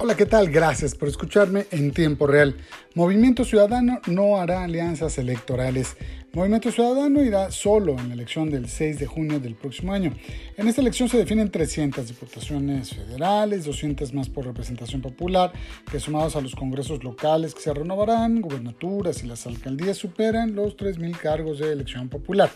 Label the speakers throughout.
Speaker 1: Hola, ¿qué tal? Gracias por escucharme en tiempo real. Movimiento Ciudadano no hará alianzas electorales. Movimiento Ciudadano irá solo en la elección del 6 de junio del próximo año. En esta elección se definen 300 diputaciones federales, 200 más por representación popular, que sumados a los congresos locales que se renovarán, gubernaturas y las alcaldías superan los 3.000 cargos de elección popular.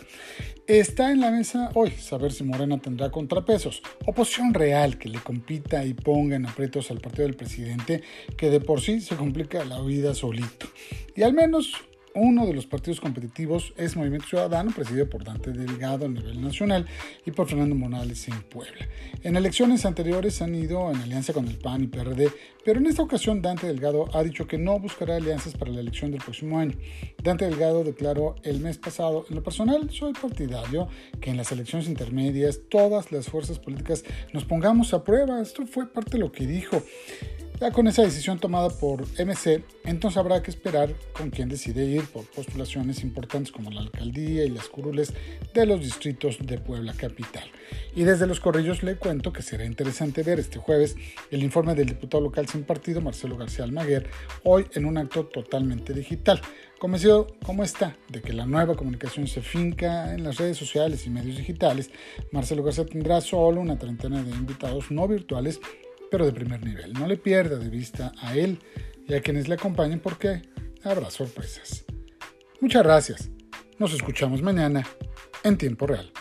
Speaker 1: Está en la mesa hoy saber si Morena tendrá contrapesos, oposición real que le compita y ponga en aprietos al partido del presidente, que de por sí se complica la vida solito. Y al menos uno de los partidos competitivos es Movimiento Ciudadano, presidido por Dante Delgado a nivel nacional y por Fernando Morales en Puebla. En elecciones anteriores han ido en alianza con el PAN y PRD, pero en esta ocasión Dante Delgado ha dicho que no buscará alianzas para la elección del próximo año. Dante Delgado declaró el mes pasado, en lo personal soy partidario que en las elecciones intermedias todas las fuerzas políticas nos pongamos a prueba. Esto fue parte de lo que dijo. Ya con esa decisión tomada por MC, entonces habrá que esperar con quién decide ir por postulaciones importantes como la alcaldía y las curules de los distritos de Puebla Capital. Y desde los corrillos le cuento que será interesante ver este jueves el informe del diputado local sin partido Marcelo García Almaguer, hoy en un acto totalmente digital. Convencido como está de que la nueva comunicación se finca en las redes sociales y medios digitales, Marcelo García tendrá solo una treintena de invitados no virtuales pero de primer nivel. No le pierda de vista a él y a quienes le acompañen porque habrá sorpresas. Muchas gracias. Nos escuchamos mañana en tiempo real.